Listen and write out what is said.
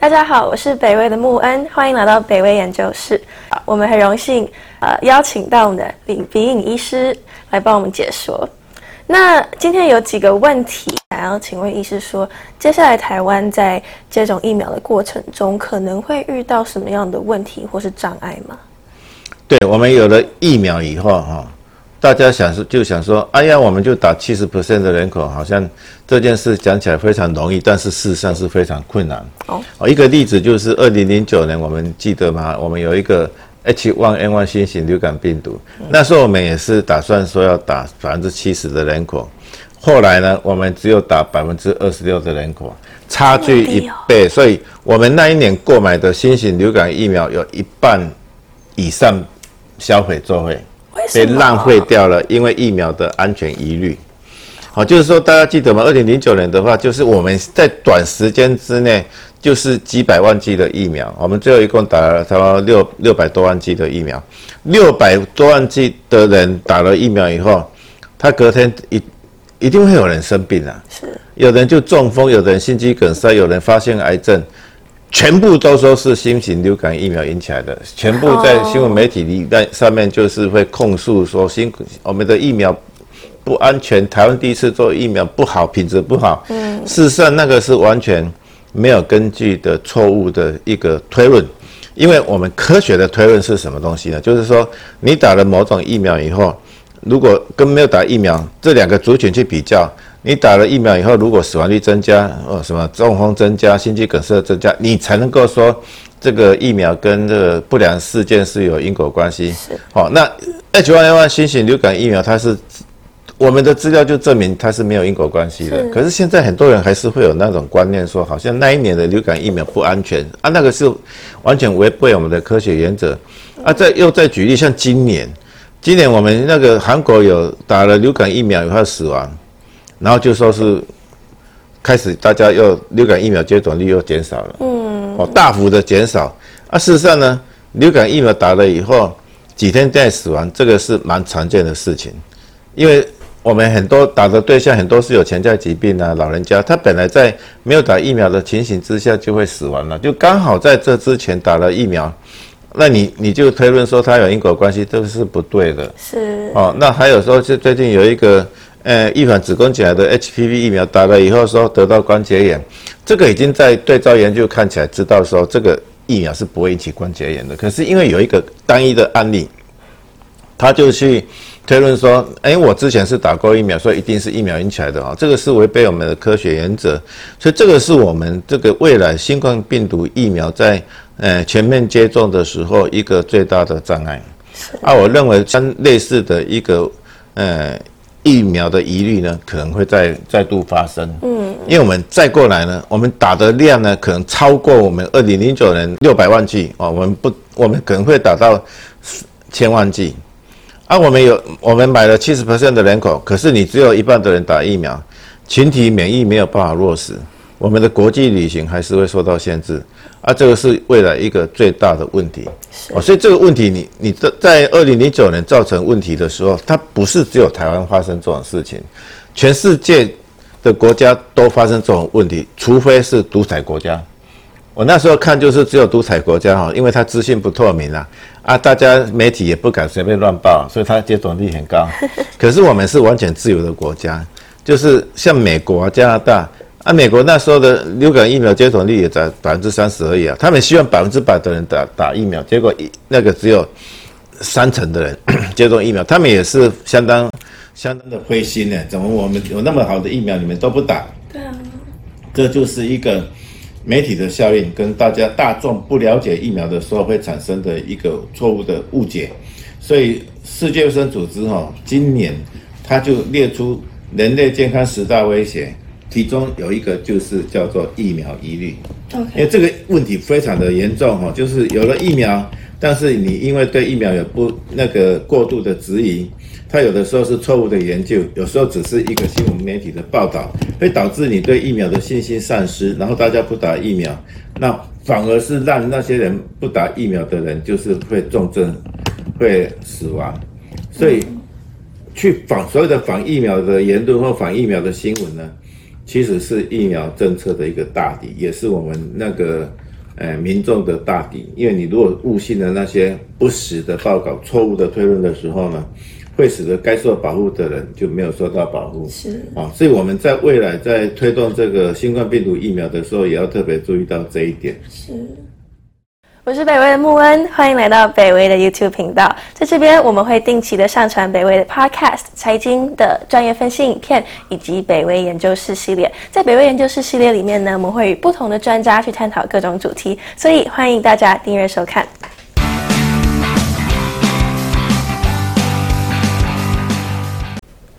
大家好，我是北威的穆恩，欢迎来到北威研究室。我们很荣幸，呃，邀请到我们的李鼻影医师来帮我们解说。那今天有几个问题想要请问医师说，接下来台湾在接种疫苗的过程中，可能会遇到什么样的问题或是障碍吗？对我们有了疫苗以后，哈。大家想说就想说，哎呀，我们就打七十 percent 的人口，好像这件事讲起来非常容易，但是事实上是非常困难。哦，一个例子就是二零零九年，我们记得吗？我们有一个 H1N1 新型流感病毒，那时候我们也是打算说要打百分之七十的人口，后来呢，我们只有打百分之二十六的人口，差距一倍，所以我们那一年购买的新型流感疫苗有一半以上销毁作废。被浪费掉了，因为疫苗的安全疑虑。好，就是说大家记得吗？二零零九年的话，就是我们在短时间之内，就是几百万剂的疫苗，我们最后一共打了差不多六六百多万剂的疫苗。六百多万剂的人打了疫苗以后，他隔天一一定会有人生病啊，是，有人就中风，有人心肌梗塞，有人发现癌症。全部都说是新型流感疫苗引起来的，全部在新闻媒体里在上面就是会控诉说新我们的疫苗不安全，台湾第一次做疫苗不好，品质不好。嗯，事实上那个是完全没有根据的错误的一个推论，因为我们科学的推论是什么东西呢？就是说你打了某种疫苗以后，如果跟没有打疫苗这两个族群去比较。你打了疫苗以后，如果死亡率增加，哦，什么中风增加、心肌梗塞增加，你才能够说这个疫苗跟这个不良事件是有因果关系。是，好，那 H1N1 新型流感疫苗，它是我们的资料就证明它是没有因果关系的。可是现在很多人还是会有那种观念，说好像那一年的流感疫苗不安全啊，那个是完全违背我们的科学原则啊。再又再举例，像今年，今年我们那个韩国有打了流感疫苗以后死亡。然后就说是开始，大家又流感疫苗接种率又减少了，嗯，哦，大幅的减少。啊，事实上呢，流感疫苗打了以后几天再死亡，这个是蛮常见的事情。因为我们很多打的对象很多是有潜在疾病啊，老人家，他本来在没有打疫苗的情形之下就会死亡了，就刚好在这之前打了疫苗，那你你就推论说它有因果关系，这个是不对的。是哦，那还有说，就最近有一个。呃，预防子宫颈癌的 HPV 疫苗打了以后，说得到关节炎，这个已经在对照研究看起来知道说这个疫苗是不会引起关节炎的。可是因为有一个单一的案例，他就去推论说，哎，我之前是打过疫苗，所以一定是疫苗引起来的啊，这个是违背我们的科学原则。所以这个是我们这个未来新冠病毒疫苗在呃全面接种的时候一个最大的障碍。啊，我认为像类似的一个呃。疫苗的疑虑呢，可能会再再度发生。嗯，因为我们再过来呢，我们打的量呢，可能超过我们二零零九年六百万剂啊，我们不，我们可能会打到千万剂。啊，我们有我们买了七十 percent 的人口，可是你只有一半的人打疫苗，群体免疫没有办法落实。我们的国际旅行还是会受到限制，啊，这个是未来一个最大的问题。哦，所以这个问题，你你在在二零零九年造成问题的时候，它不是只有台湾发生这种事情，全世界的国家都发生这种问题，除非是独裁国家。我那时候看就是只有独裁国家哈，因为它资讯不透明啊，啊，大家媒体也不敢随便乱报，所以它接种率很高。可是我们是完全自由的国家，就是像美国、加拿大。啊，美国那时候的流感疫苗接种率也在百分之三十而已啊。他们希望百分之百的人打打疫苗，结果一那个只有三成的人 接种疫苗，他们也是相当相当的灰心呢。怎么我们有那么好的疫苗，你们都不打？对啊，这就是一个媒体的效应，跟大家大众不了解疫苗的时候会产生的一个错误的误解。所以世界卫生组织哈，今年他就列出人类健康十大威胁。其中有一个就是叫做疫苗疑虑，因为这个问题非常的严重哈，就是有了疫苗，但是你因为对疫苗有不那个过度的质疑，它有的时候是错误的研究，有时候只是一个新闻媒体的报道，会导致你对疫苗的信心丧失，然后大家不打疫苗，那反而是让那些人不打疫苗的人就是会重症，会死亡，所以去反所有的反疫苗的言论或反疫苗的新闻呢？其实是疫苗政策的一个大敌，也是我们那个呃民众的大敌。因为你如果误信了那些不实的报告、错误的推论的时候呢，会使得该受保护的人就没有受到保护。是啊，所以我们在未来在推动这个新冠病毒疫苗的时候，也要特别注意到这一点。是。我是北威的穆恩，欢迎来到北威的 YouTube 频道。在这边，我们会定期的上传北威的 Podcast、财经的专业分析影片，以及北威研究室系列。在北威研究室系列里面呢，我们会与不同的专家去探讨各种主题，所以欢迎大家订阅收看。